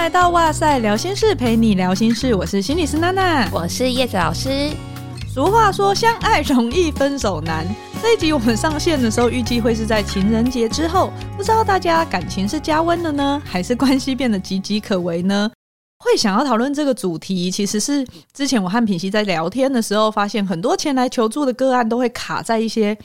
来到哇塞聊心事，陪你聊心事。我是心理师娜娜，我是叶子老师。俗话说，相爱容易分手难。这一集我们上线的时候，预计会是在情人节之后。不知道大家感情是加温了呢，还是关系变得岌岌可危呢？会想要讨论这个主题，其实是之前我和品熙在聊天的时候，发现很多前来求助的个案都会卡在一些。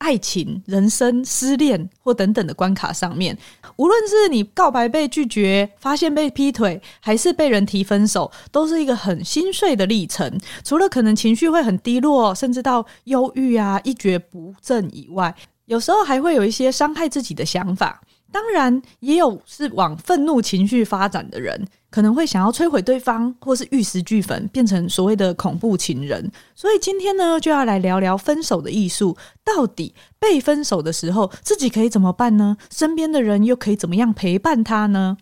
爱情、人生、失恋或等等的关卡上面，无论是你告白被拒绝、发现被劈腿，还是被人提分手，都是一个很心碎的历程。除了可能情绪会很低落，甚至到忧郁啊、一蹶不振以外，有时候还会有一些伤害自己的想法。当然，也有是往愤怒情绪发展的人，可能会想要摧毁对方，或是玉石俱焚，变成所谓的恐怖情人。所以今天呢，就要来聊聊分手的艺术。到底被分手的时候，自己可以怎么办呢？身边的人又可以怎么样陪伴他呢？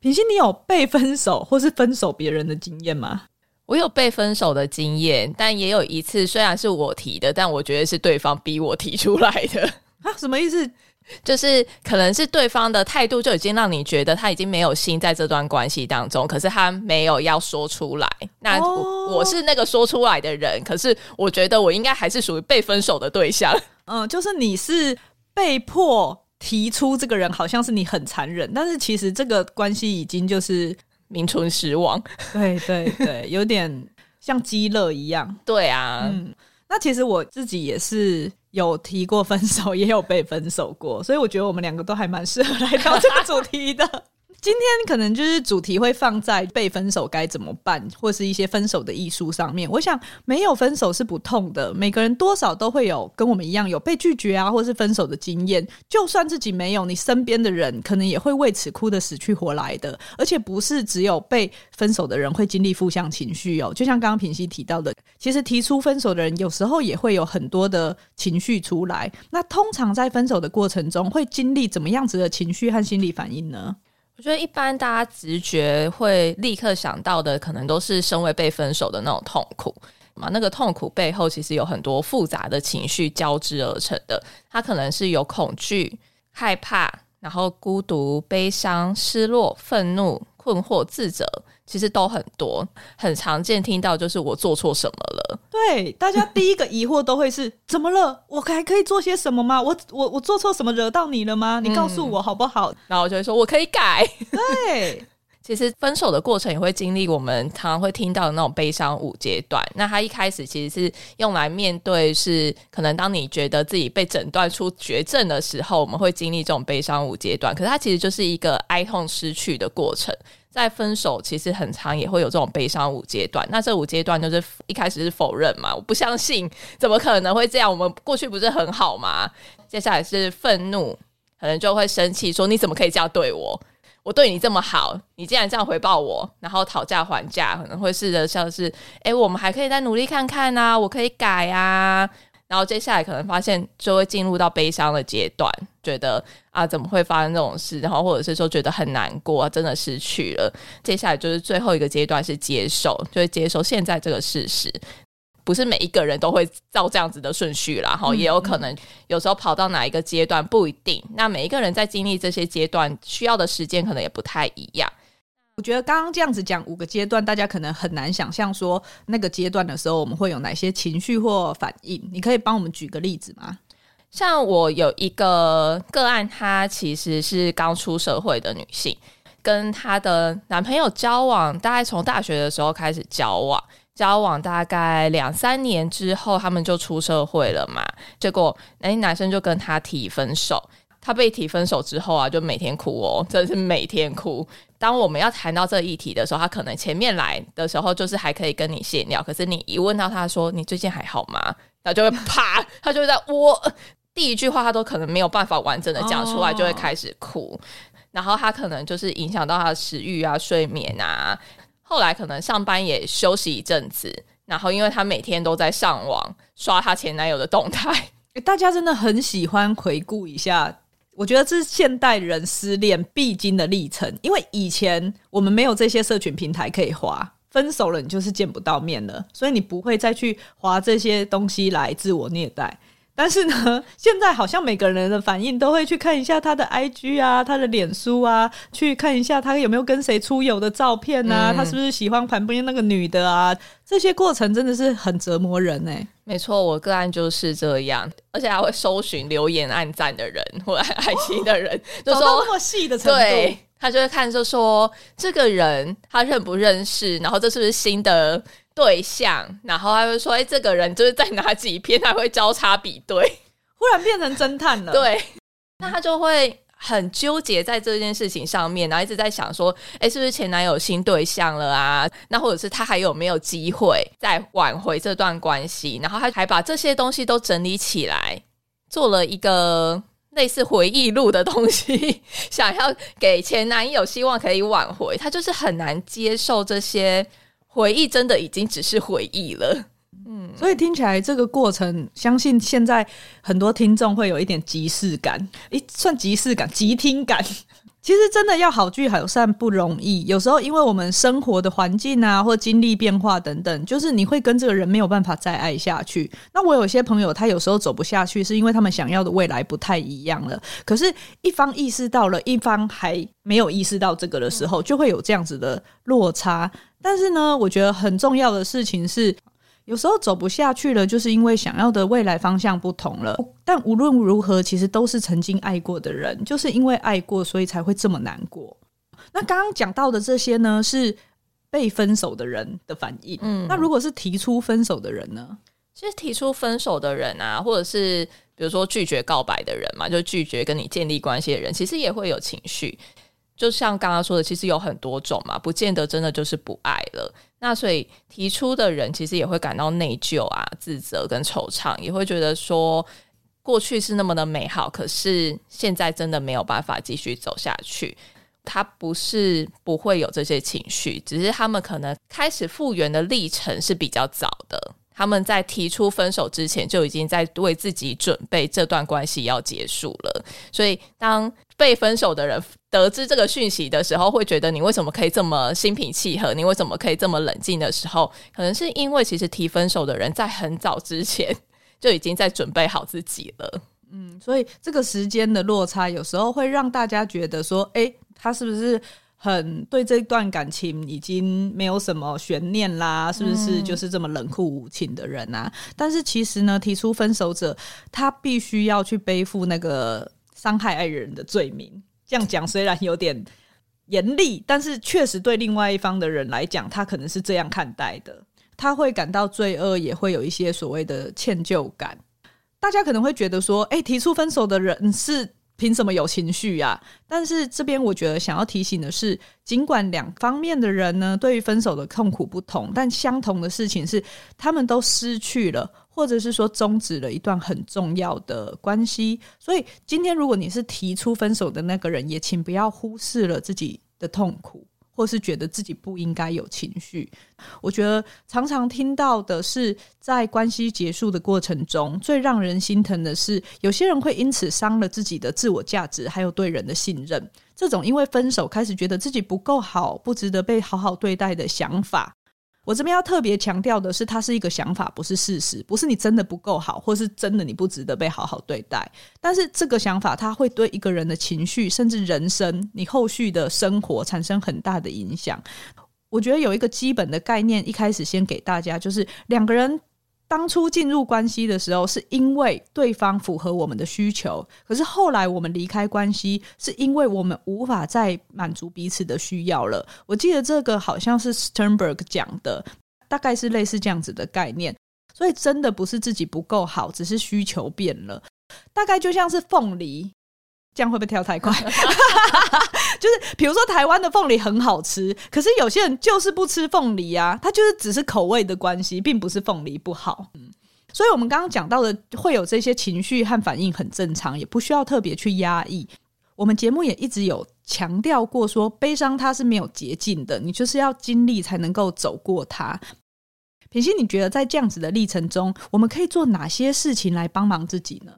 品心，你有被分手或是分手别人的经验吗？我有被分手的经验，但也有一次，虽然是我提的，但我觉得是对方逼我提出来的。啊，什么意思？就是可能是对方的态度就已经让你觉得他已经没有心在这段关系当中，可是他没有要说出来。那我，哦，我是那个说出来的人，可是我觉得我应该还是属于被分手的对象。嗯，就是你是被迫提出这个人好像是你很残忍，但是其实这个关系已经就是名存实亡。对对对，有点像鸡肋一样。对啊，嗯，那其实我自己也是。有提过分手，也有被分手过，所以我觉得我们两个都还蛮适合来聊这个主题的。今天可能就是主题会放在被分手该怎么办，或是一些分手的艺术上面。我想没有分手是不痛的，每个人多少都会有跟我们一样有被拒绝啊，或是分手的经验。就算自己没有，你身边的人可能也会为此哭得死去活来的。而且不是只有被分手的人会经历负向情绪哦，就像刚刚品熙提到的，其实提出分手的人有时候也会有很多的情绪出来。那通常在分手的过程中会经历怎么样子的情绪和心理反应呢？我觉得一般大家直觉会立刻想到的，可能都是身为被分手的那种痛苦嘛。那个痛苦背后其实有很多复杂的情绪交织而成的，它可能是有恐惧、害怕，然后孤独、悲伤、失落、愤怒、困惑、自责。其实都很多，很常见听到就是我做错什么了。对，大家第一个疑惑都会是怎么了？我还可以做些什么吗？我我我做错什么惹到你了吗？你告诉我好不好？嗯，然后我就会说我可以改。对，其实分手的过程也会经历我们常常会听到的那种悲伤五阶段。那它一开始其实是用来面对，是可能当你觉得自己被诊断出绝症的时候，我们会经历这种悲伤五阶段。可是它其实就是一个哀痛失去的过程。在分手其实很长也会有这种悲伤五阶段，那这五阶段就是一开始是否认嘛，我不相信，怎么可能会这样？我们过去不是很好吗？接下来是愤怒，可能就会生气，说你怎么可以这样对我？我对你这么好，你竟然这样回报我，然后讨价还价，可能会试着像是，哎，我们还可以再努力看看啊，我可以改啊。然后接下来可能发现就会进入到悲伤的阶段，觉得啊怎么会发生这种事？然后或者是说觉得很难过，真的失去了。接下来就是最后一个阶段是接受，就是接受现在这个事实。不是每一个人都会照这样子的顺序啦，哈、嗯，也有可能有时候跑到哪一个阶段不一定。那每一个人在经历这些阶段需要的时间可能也不太一样。我觉得刚刚这样子讲五个阶段，大家可能很难想象说那个阶段的时候我们会有哪些情绪或反应。你可以帮我们举个例子吗？像我有一个个案，她其实是刚出社会的女性，跟她的男朋友交往，大概从大学的时候开始交往，交往大概两三年之后，他们就出社会了嘛。结果，哎，男生就跟她提分手。她被提分手之后啊，就每天哭哦，真的是每天哭。当我们要谈到这议题的时候，他可能前面来的时候就是还可以跟你闲聊，可是你一问到他说你最近还好吗？他就会啪，他就会在我第一句话他都可能没有办法完整的讲出来，就会开始哭。然后他可能就是影响到他的食欲啊、睡眠啊。后来可能上班也休息一阵子，然后因为她每天都在上网刷她前男友的动态，大家真的很喜欢回顾一下。我觉得这是现代人失恋必经的历程，因为以前我们没有这些社群平台可以滑，分手了你就是见不到面了，所以你不会再去滑这些东西来自我虐待。但是呢，现在好像每个人的反应都会去看一下他的 IG 啊，他的脸书啊，去看一下他有没有跟谁出游的照片啊，嗯、他是不是喜欢旁边那个女的啊？这些过程真的是很折磨人哎、欸。没错，我个案就是这样，而且还会搜寻留言、按赞的人 或者爱心的人，哦、就说那么细的程度，对，他就会看，就说这个人他认不认识，然后这是不是新的。对象，然后他会说：“哎，这个人就是在哪几篇，他会交叉比对，忽然变成侦探了。”对，那他就会很纠结在这件事情上面，然后一直在想说：“哎，是不是前男友新对象了啊？那或者是他还有没有机会再挽回这段关系？”然后他还把这些东西都整理起来，做了一个类似回忆录的东西，想要给前男友希望可以挽回。他就是很难接受这些。回忆真的已经只是回忆了，嗯，所以听起来这个过程，相信现在很多听众会有一点即视感，诶，算即视感、即听感。其实真的要好聚好散不容易，有时候因为我们生活的环境啊，或经历变化等等，就是你会跟这个人没有办法再爱下去。那我有些朋友，他有时候走不下去，是因为他们想要的未来不太一样了。可是，一方意识到了，一方还没有意识到这个的时候，就会有这样子的落差。但是呢，我觉得很重要的事情是，有时候走不下去了，就是因为想要的未来方向不同了。但无论如何，其实都是曾经爱过的人，就是因为爱过，所以才会这么难过。那刚刚讲到的这些呢，是被分手的人的反应。嗯，那如果是提出分手的人呢？其实提出分手的人啊，或者是比如说拒绝告白的人嘛，就拒绝跟你建立关系的人，其实也会有情绪。就像刚刚说的，其实有很多种嘛，不见得真的就是不爱了。那所以提出的人其实也会感到内疚啊、自责跟惆怅，也会觉得说过去是那么的美好，可是现在真的没有办法继续走下去。他不是不会有这些情绪，只是他们可能开始复原的历程是比较早的。他们在提出分手之前就已经在为自己准备这段关系要结束了，所以当被分手的人得知这个讯息的时候，会觉得你为什么可以这么心平气和？你为什么可以这么冷静的时候，可能是因为其实提分手的人在很早之前就已经在准备好自己了。嗯，所以这个时间的落差有时候会让大家觉得说，诶，他是不是？很对这段感情已经没有什么悬念啦，是不是就是这么冷酷无情的人啊？嗯、但是其实呢，提出分手者他必须要去背负那个伤害爱人的罪名。这样讲虽然有点严厉，但是确实对另外一方的人来讲，他可能是这样看待的。他会感到罪恶，也会有一些所谓的歉疚感。大家可能会觉得说，哎，提出分手的人是。凭什么有情绪呀？但是这边我觉得想要提醒的是，尽管两方面的人呢，对于分手的痛苦不同，但相同的事情是，他们都失去了，或者是说终止了一段很重要的关系。所以今天如果你是提出分手的那个人，也请不要忽视了自己的痛苦。或是觉得自己不应该有情绪，我觉得常常听到的是，在关系结束的过程中，最让人心疼的是，有些人会因此伤了自己的自我价值，还有对人的信任。这种因为分手开始觉得自己不够好，不值得被好好对待的想法。我这边要特别强调的是，它是一个想法，不是事实，不是你真的不够好，或是真的你不值得被好好对待。但是这个想法，它会对一个人的情绪，甚至人生，你后续的生活产生很大的影响。我觉得有一个基本的概念，一开始先给大家，就是两个人。当初进入关系的时候，是因为对方符合我们的需求。可是后来我们离开关系，是因为我们无法再满足彼此的需要了。我记得这个好像是 Sternberg 讲的，大概是类似这样子的概念。所以真的不是自己不够好，只是需求变了。大概就像是凤梨。这样会不会跳太快？就是比如说台湾的凤梨很好吃，可是有些人就是不吃凤梨啊，他就是只是口味的关系，并不是凤梨不好。嗯，所以我们刚刚讲到的会有这些情绪和反应很正常，也不需要特别去压抑。我们节目也一直有强调过说，悲伤它是没有捷径的，你就是要经历才能够走过它。品心，你觉得在这样子的历程中，我们可以做哪些事情来帮忙自己呢？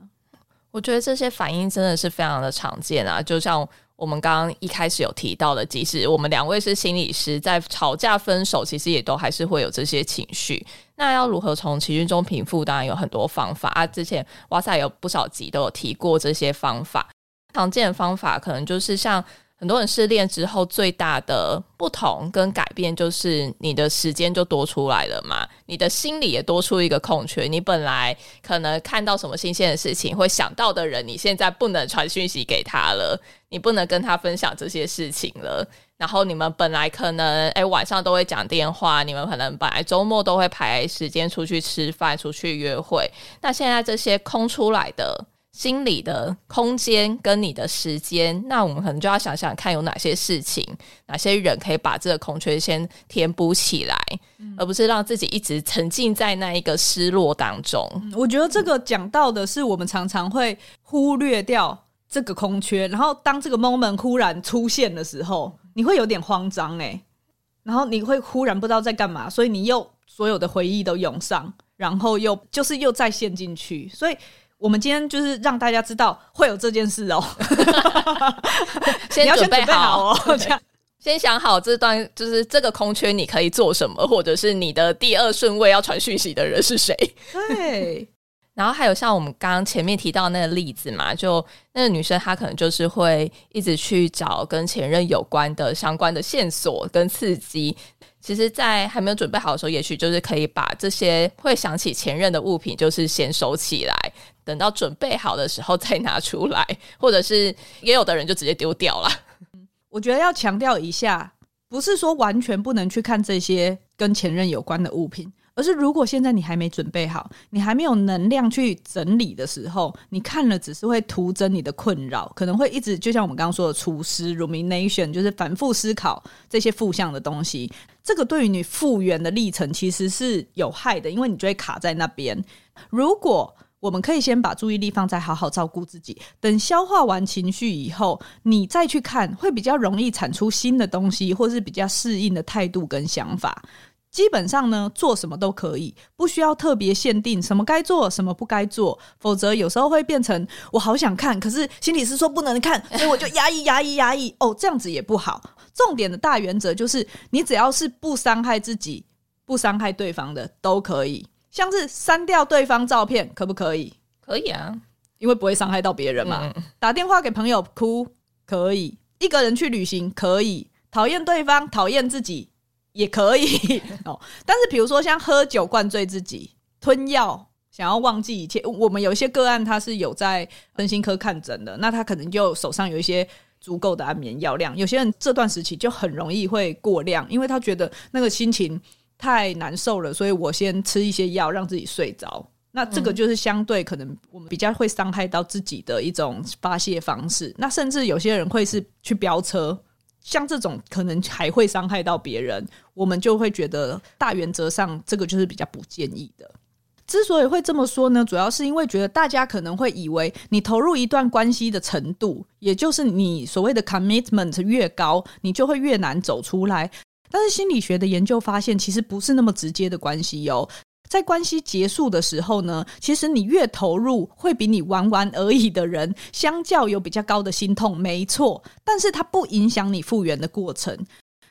我觉得这些反应真的是非常的常见啊，就像我们刚刚一开始有提到的，即使我们两位是心理师，在吵架分手，其实也都还是会有这些情绪。那要如何从情绪中平复？当然有很多方法啊。之前哇塞有不少集都有提过这些方法。常见的方法可能就是像。很多人失恋之后，最大的不同跟改变就是你的时间就多出来了嘛，你的心里也多出一个空缺。你本来可能看到什么新鲜的事情，会想到的人，你现在不能传讯息给他了，你不能跟他分享这些事情了。然后你们本来可能诶晚上都会讲电话，你们可能本来周末都会排时间出去吃饭、出去约会，那现在这些空出来的。心理的空间跟你的时间，那我们可能就要想想看有哪些事情、哪些人可以把这个空缺先填补起来，嗯、而不是让自己一直沉浸在那一个失落当中。我觉得这个讲到的是，我们常常会忽略掉这个空缺，然后当这个 moment 忽然出现的时候，你会有点慌张哎、欸，然后你会忽然不知道在干嘛，所以你又所有的回忆都涌上，然后又就是又再陷进去，所以。我们今天就是让大家知道会有这件事哦，先 准备好哦，这样先想好这段就是这个空缺你可以做什么，或者是你的第二顺位要传讯息的人是谁？对，然后还有像我们刚刚前面提到那个例子嘛，就那个女生她可能就是会一直去找跟前任有关的相关的线索跟刺激。其实，在还没有准备好的时候，也许就是可以把这些会想起前任的物品，就是先收起来，等到准备好的时候再拿出来，或者是也有的人就直接丢掉了。我觉得要强调一下，不是说完全不能去看这些跟前任有关的物品。而是，如果现在你还没准备好，你还没有能量去整理的时候，你看了只是会徒增你的困扰，可能会一直就像我们刚刚说的厨师 rumination，就是反复思考这些负向的东西。这个对于你复原的历程其实是有害的，因为你就会卡在那边。如果我们可以先把注意力放在好好照顾自己，等消化完情绪以后，你再去看，会比较容易产出新的东西，或是比较适应的态度跟想法。基本上呢，做什么都可以，不需要特别限定什么该做，什么不该做，否则有时候会变成我好想看，可是心理师说不能看，所以我就压抑、压抑、压抑。哦，这样子也不好。重点的大原则就是，你只要是不伤害自己、不伤害对方的都可以。像是删掉对方照片，可不可以？可以啊，因为不会伤害到别人嘛。嗯。打电话给朋友哭，可以。一个人去旅行，可以。讨厌对方，讨厌自己。也可以 哦，但是比如说像喝酒灌醉自己、吞药想要忘记一切，我们有一些个案他是有在身心科看诊的，那他可能就手上有一些足够的安眠药量。有些人这段时期就很容易会过量，因为他觉得那个心情太难受了，所以我先吃一些药让自己睡着。那这个就是相对可能我们比较会伤害到自己的一种发泄方式。那甚至有些人会是去飙车。像这种可能还会伤害到别人，我们就会觉得大原则上这个就是比较不建议的。之所以会这么说呢，主要是因为觉得大家可能会以为你投入一段关系的程度，也就是你所谓的 commitment 越高，你就会越难走出来。但是心理学的研究发现，其实不是那么直接的关系哟。在关系结束的时候呢，其实你越投入，会比你玩玩而已的人，相较有比较高的心痛，没错。但是它不影响你复原的过程。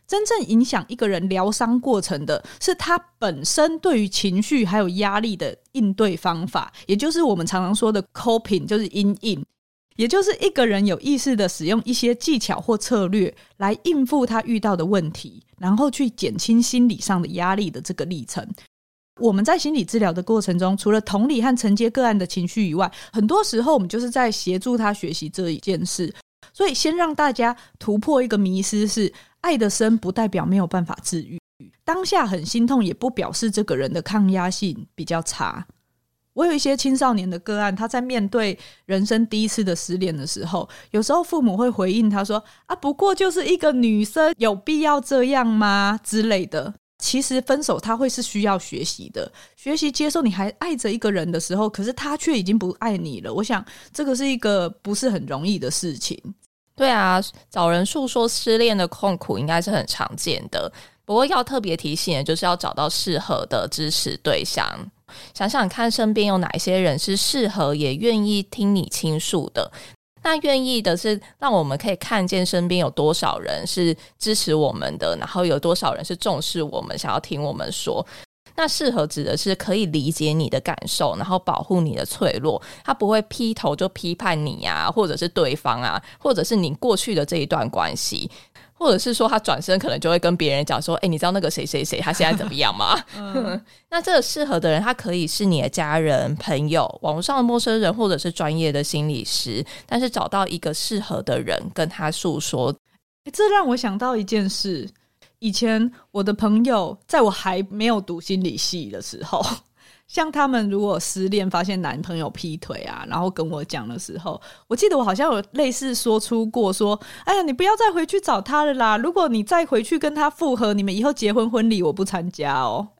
真正影响一个人疗伤过程的，是他本身对于情绪还有压力的应对方法，也就是我们常常说的 coping，就是因应，也就是一个人有意识的使用一些技巧或策略来应付他遇到的问题，然后去减轻心理上的压力的这个历程。我们在心理治疗的过程中，除了同理和承接个案的情绪以外，很多时候我们就是在协助他学习这一件事。所以，先让大家突破一个迷思：是爱的深不代表没有办法治愈。当下很心痛，也不表示这个人的抗压性比较差。我有一些青少年的个案，他在面对人生第一次的失恋的时候，有时候父母会回应他说：“啊，不过就是一个女生，有必要这样吗？”之类的。其实分手他会是需要学习的，学习接受你还爱着一个人的时候，可是他却已经不爱你了。我想这个是一个不是很容易的事情。对啊，找人诉说失恋的痛苦应该是很常见的。不过要特别提醒的就是要找到适合的支持对象。想想看，身边有哪一些人是适合也愿意听你倾诉的。他愿意的是让我们可以看见身边有多少人是支持我们的，然后有多少人是重视我们，想要听我们说。那适合指的是可以理解你的感受，然后保护你的脆弱，他不会劈头就批判你啊，或者是对方啊，或者是你过去的这一段关系，或者是说他转身可能就会跟别人讲说：“哎，你知道那个谁谁谁他现在怎么样吗？” 嗯、那这个适合的人，他可以是你的家人、朋友、网络上的陌生人，或者是专业的心理师，但是找到一个适合的人跟他诉说。这让我想到一件事。以前我的朋友，在我还没有读心理系的时候，像他们如果失恋，发现男朋友劈腿啊，然后跟我讲的时候，我记得我好像有类似说出过说：“哎呀，你不要再回去找他了啦！如果你再回去跟他复合，你们以后结婚婚礼我不参加哦。”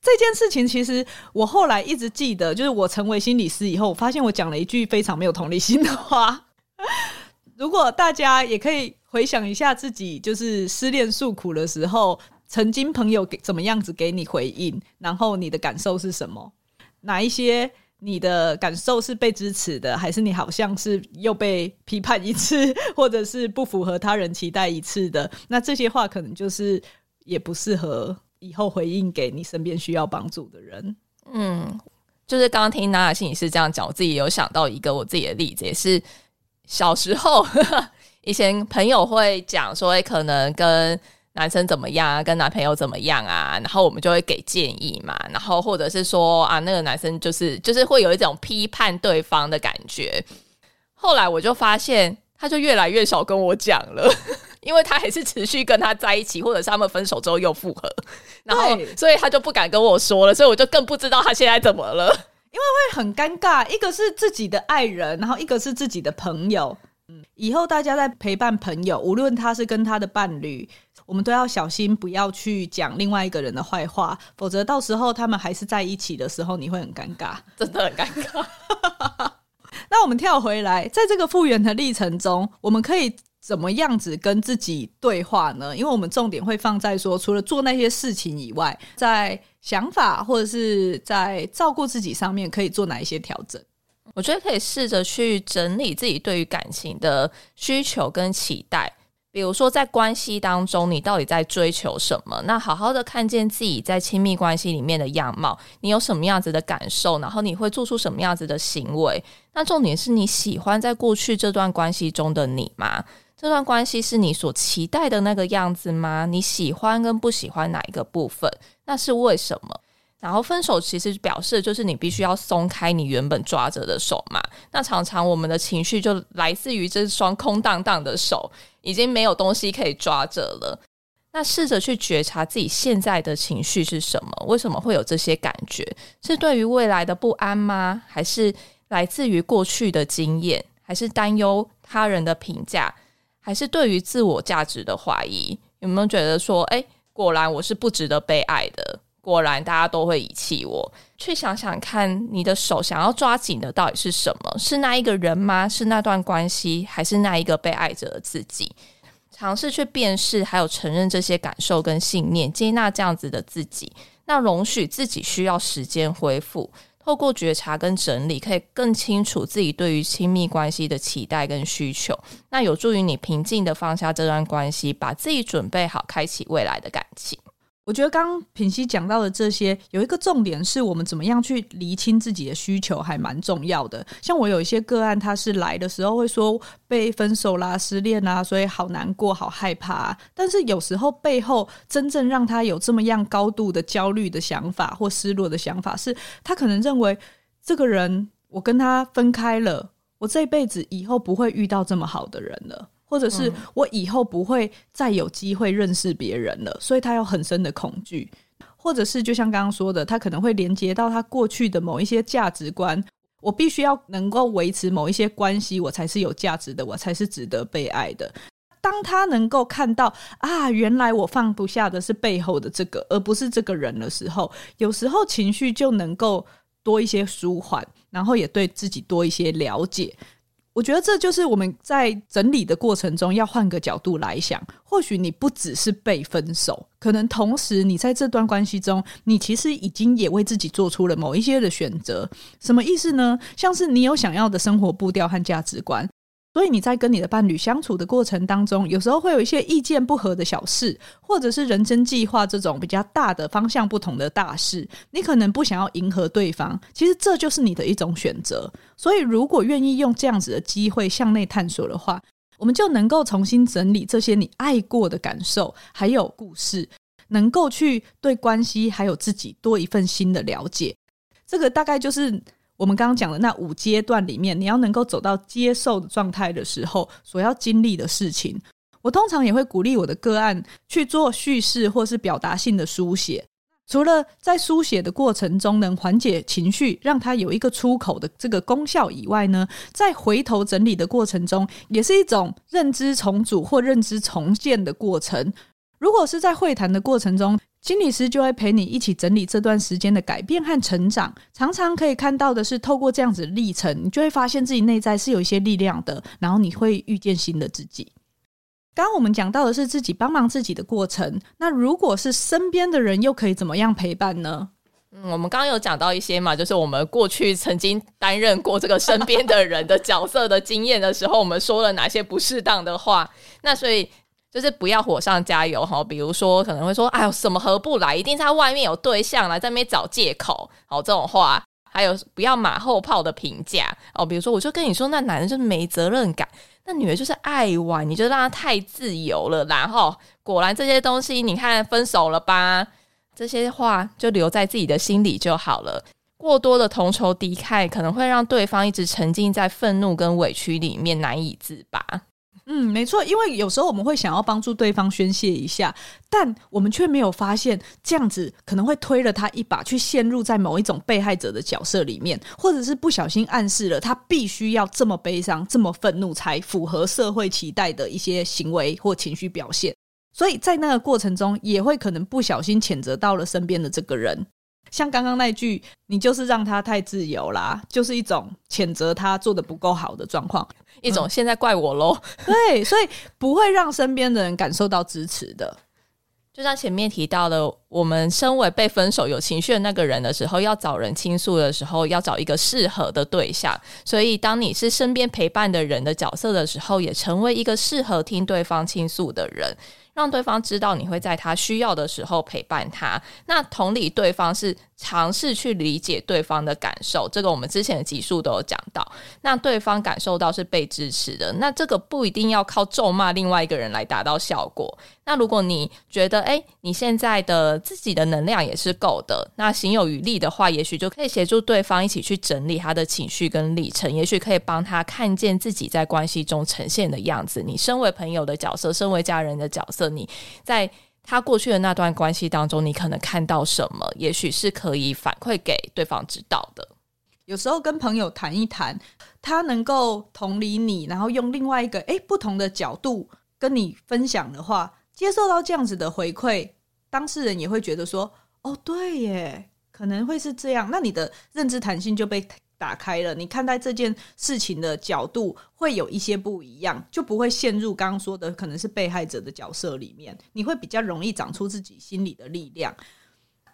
这件事情其实我后来一直记得，就是我成为心理师以后，我发现我讲了一句非常没有同理心的话。如果大家也可以。回想一下自己就是失恋诉苦的时候，曾经朋友给怎么样子给你回应，然后你的感受是什么？哪一些你的感受是被支持的，还是你好像是又被批判一次，或者是不符合他人期待一次的？那这些话可能就是也不适合以后回应给你身边需要帮助的人。嗯，就是刚刚听娜娜心理师这样讲，我自己有想到一个我自己的例子，也是小时候。以前朋友会讲说，欸，可能跟男生怎么样啊，跟男朋友怎么样啊，然后我们就会给建议嘛，然后或者是说啊，那个男生就是就是会有一种批判对方的感觉。后来我就发现，他就越来越少跟我讲了，因为他还是持续跟他在一起，或者是他们分手之后又复合，然后所以他就不敢跟我说了，所以我就更不知道他现在怎么了，因为会很尴尬，一个是自己的爱人，然后一个是自己的朋友。嗯，以后大家在陪伴朋友，无论他是跟他的伴侣，我们都要小心，不要去讲另外一个人的坏话，否则到时候他们还是在一起的时候，你会很尴尬，真的很尴尬。那我们跳回来，在这个复原的历程中，我们可以怎么样子跟自己对话呢？因为我们重点会放在说，除了做那些事情以外，在想法或者是在照顾自己上面，可以做哪一些调整？我觉得可以试着去整理自己对于感情的需求跟期待，比如说在关系当中，你到底在追求什么？那好好的看见自己在亲密关系里面的样貌，你有什么样子的感受？然后你会做出什么样子的行为？那重点是你喜欢在过去这段关系中的你吗？这段关系是你所期待的那个样子吗？你喜欢跟不喜欢哪一个部分？那是为什么？然后分手其实表示就是你必须要松开你原本抓着的手嘛。那常常我们的情绪就来自于这双空荡荡的手，已经没有东西可以抓着了。那试着去觉察自己现在的情绪是什么？为什么会有这些感觉？是对于未来的不安吗？还是来自于过去的经验？还是担忧他人的评价？还是对于自我价值的怀疑？有没有觉得说，诶，果然我是不值得被爱的？果然，大家都会遗弃我。去想想看，你的手想要抓紧的到底是什么？是那一个人吗？是那段关系，还是那一个被爱着的自己？尝试去辨识，还有承认这些感受跟信念，接纳这样子的自己。那容许自己需要时间恢复。透过觉察跟整理，可以更清楚自己对于亲密关系的期待跟需求。那有助于你平静的放下这段关系，把自己准备好，开启未来的感情。我觉得刚刚品熙讲到的这些，有一个重点是我们怎么样去厘清自己的需求，还蛮重要的。像我有一些个案，他是来的时候会说被分手啦、失恋啦，所以好难过、好害怕。但是有时候背后真正让他有这么样高度的焦虑的想法或失落的想法，是他可能认为这个人我跟他分开了，我这辈子以后不会遇到这么好的人了。或者是我以后不会再有机会认识别人了，所以他有很深的恐惧。或者是就像刚刚说的，他可能会连接到他过去的某一些价值观，我必须要能够维持某一些关系，我才是有价值的，我才是值得被爱的。当他能够看到啊，原来我放不下的是背后的这个，而不是这个人的时候，有时候情绪就能够多一些舒缓，然后也对自己多一些了解。我觉得这就是我们在整理的过程中要换个角度来想，或许你不只是被分手，可能同时你在这段关系中，你其实已经也为自己做出了某一些的选择。什么意思呢？像是你有想要的生活步调和价值观。所以你在跟你的伴侣相处的过程当中，有时候会有一些意见不合的小事，或者是人生计划这种比较大的方向不同的大事，你可能不想要迎合对方，其实这就是你的一种选择。所以如果愿意用这样子的机会向内探索的话，我们就能够重新整理这些你爱过的感受，还有故事，能够去对关系还有自己多一份新的了解。这个大概就是。我们刚刚讲的那五阶段里面，你要能够走到接受的状态的时候，所要经历的事情，我通常也会鼓励我的个案去做叙事或是表达性的书写。除了在书写的过程中能缓解情绪，让它有一个出口的这个功效以外呢，在回头整理的过程中，也是一种认知重组或认知重建的过程。如果是在会谈的过程中，心理师就会陪你一起整理这段时间的改变和成长。常常可以看到的是，透过这样子历程，你就会发现自己内在是有一些力量的，然后你会遇见新的自己。刚刚我们讲到的是自己帮忙自己的过程，那如果是身边的人，又可以怎么样陪伴呢？嗯，我们刚刚有讲到一些嘛，就是我们过去曾经担任过这个身边的人的角色的经验的时候，我们说了哪些不适当的话？那所以。就是不要火上加油哈，比如说可能会说，哎呦，什么合不来，一定是他外面有对象来在那边找借口，好这种话，还有不要马后炮的评价。哦，比如说我就跟你说，那男人就是没责任感，那女人就是爱玩，你就让他太自由了，然后果然这些东西，你看分手了吧，这些话就留在自己的心里就好了，过多的同仇敌忾可能会让对方一直沉浸在愤怒跟委屈里面难以自拔。嗯，没错，因为有时候我们会想要帮助对方宣泄一下，但我们却没有发现这样子可能会推了他一把，去陷入在某一种被害者的角色里面，或者是不小心暗示了他必须要这么悲伤、这么愤怒才符合社会期待的一些行为或情绪表现，所以在那个过程中也会可能不小心谴责到了身边的这个人。像刚刚那句，你就是让他太自由啦，就是一种谴责他做的不够好的状况，一种现在怪我喽。对，所以不会让身边的人感受到支持的。就像前面提到的，我们身为被分手有情绪的那个人的时候，要找人倾诉的时候，要找一个适合的对象。所以，当你是身边陪伴的人的角色的时候，也成为一个适合听对方倾诉的人。让对方知道你会在他需要的时候陪伴他。那同理，对方是尝试去理解对方的感受，这个我们之前的集数都有讲到。那对方感受到是被支持的，那这个不一定要靠咒骂另外一个人来达到效果。那如果你觉得，诶，你现在的自己的能量也是够的，那行有余力的话，也许就可以协助对方一起去整理他的情绪跟历程，也许可以帮他看见自己在关系中呈现的样子。你身为朋友的角色，身为家人的角色。你在他过去的那段关系当中，你可能看到什么？也许是可以反馈给对方知道的。有时候跟朋友谈一谈，他能够同理你，然后用另外一个诶不同的角度跟你分享的话，接受到这样子的回馈，当事人也会觉得说：“哦，对耶，可能会是这样。”那你的认知弹性就被打开了，你看待这件事情的角度会有一些不一样，就不会陷入刚刚说的可能是被害者的角色里面，你会比较容易长出自己心里的力量。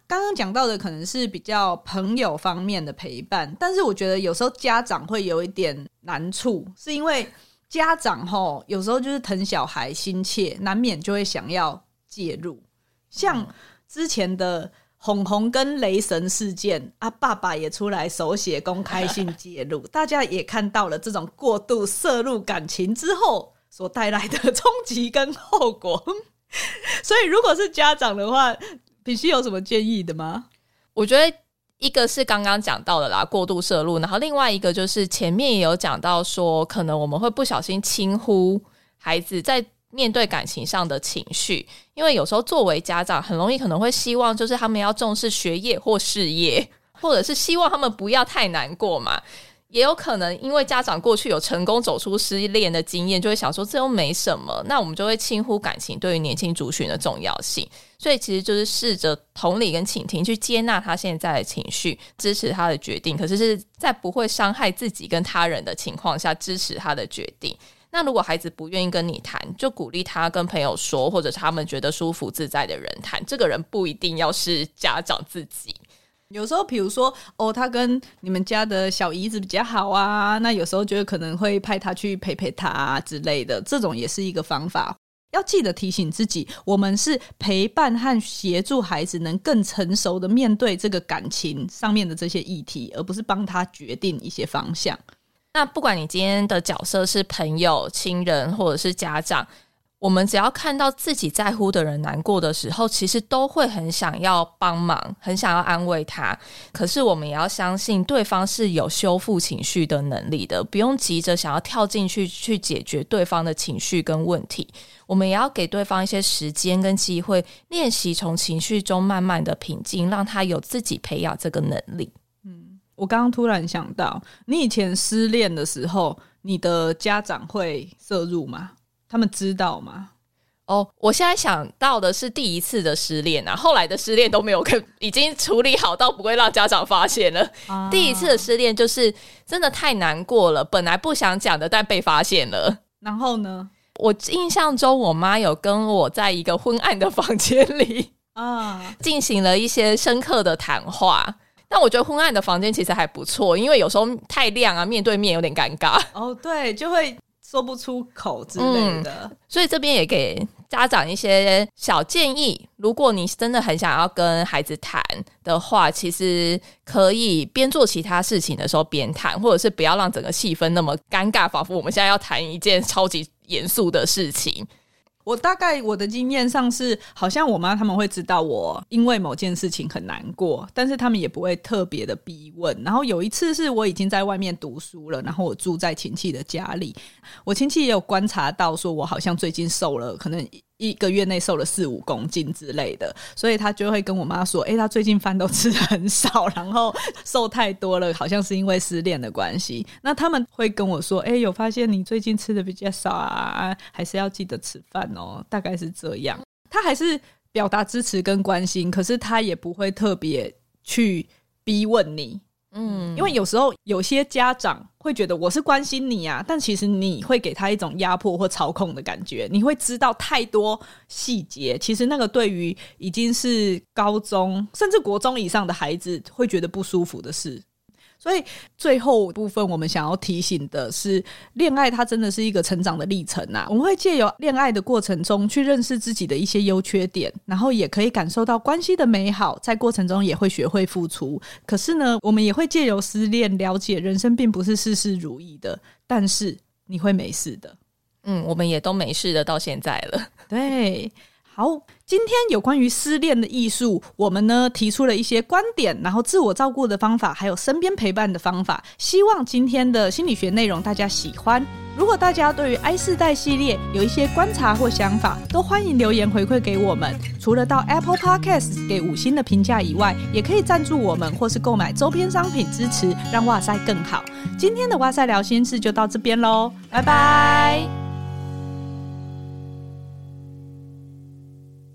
刚刚讲到的可能是比较朋友方面的陪伴，但是我觉得有时候家长会有一点难处，是因为家长吼有时候就是疼小孩心切，难免就会想要介入，像之前的。红红跟雷神事件啊，爸爸也出来手写公开信介入，大家也看到了这种过度摄入感情之后所带来的冲击跟后果。所以，如果是家长的话，必须有什么建议的吗？我觉得一个是刚刚讲到的啦，过度摄入，然后另外一个就是前面也有讲到说，可能我们会不小心轻忽孩子在。面对感情上的情绪，因为有时候作为家长，很容易可能会希望就是他们要重视学业或事业，或者是希望他们不要太难过嘛。也有可能因为家长过去有成功走出失恋的经验，就会想说这又没什么，那我们就会轻忽感情对于年轻族群的重要性。所以其实就是试着同理跟倾听，去接纳他现在的情绪，支持他的决定，可是是在不会伤害自己跟他人的情况下支持他的决定。那如果孩子不愿意跟你谈，就鼓励他跟朋友说，或者他们觉得舒服自在的人谈。这个人不一定要是家长自己。有时候，比如说哦，他跟你们家的小姨子比较好啊，那有时候就可能会派他去陪陪他之类的，这种也是一个方法。要记得提醒自己，我们是陪伴和协助孩子能更成熟的面对这个感情上面的这些议题，而不是帮他决定一些方向。那不管你今天的角色是朋友、亲人或者是家长，我们只要看到自己在乎的人难过的时候，其实都会很想要帮忙，很想要安慰他。可是我们也要相信对方是有修复情绪的能力的，不用急着想要跳进去去解决对方的情绪跟问题。我们也要给对方一些时间跟机会，练习从情绪中慢慢的平静，让他有自己培养这个能力。嗯我刚刚突然想到，你以前失恋的时候，你的家长会摄入吗？他们知道吗？哦，我现在想到的是第一次的失恋啊，后来的失恋都没有跟，已经处理好到不会让家长发现了。啊、第一次的失恋就是真的太难过了，本来不想讲的，但被发现了。然后呢？我印象中，我妈有跟我在一个昏暗的房间里 啊，进行了一些深刻的谈话。但我觉得昏暗的房间其实还不错，因为有时候太亮啊，面对面有点尴尬。哦，对，就会说不出口之类的。嗯，所以这边也给家长一些小建议：如果你真的很想要跟孩子谈的话，其实可以边做其他事情的时候边谈，或者是不要让整个气氛那么尴尬，仿佛我们现在要谈一件超级严肃的事情。我大概我的经验上是，好像我妈他们会知道我因为某件事情很难过，但是他们也不会特别的逼问。然后有一次是我已经在外面读书了，然后我住在亲戚的家里，我亲戚也有观察到，说我好像最近瘦了，可能。一个月内瘦了四五公斤之类的，所以他就会跟我妈说：“诶，他最近饭都吃得很少，然后瘦太多了，好像是因为失恋的关系。”那他们会跟我说：“诶，有发现你最近吃的比较少啊，还是要记得吃饭哦。”大概是这样。他还是表达支持跟关心，可是他也不会特别去逼问你。嗯，因为有时候有些家长会觉得我是关心你啊，但其实你会给他一种压迫或操控的感觉，你会知道太多细节，其实那个对于已经是高中甚至国中以上的孩子会觉得不舒服的事。所以最后部分，我们想要提醒的是，恋爱它真的是一个成长的历程啊！我们会借由恋爱的过程中去认识自己的一些优缺点，然后也可以感受到关系的美好，在过程中也会学会付出。可是呢，我们也会借由失恋了解人生并不是事事如意的，但是你会没事的。嗯，我们也都没事的到现在了。对。好，今天有关于失恋的艺术，我们呢提出了一些观点，然后自我照顾的方法，还有身边陪伴的方法。希望今天的心理学内容大家喜欢。如果大家对于 I 世代系列有一些观察或想法，都欢迎留言回馈给我们。除了到 Apple Podcast 给五星的评价以外，也可以赞助我们，或是购买周边商品支持，让哇塞更好。今天的哇塞聊心事就到这边喽，拜拜。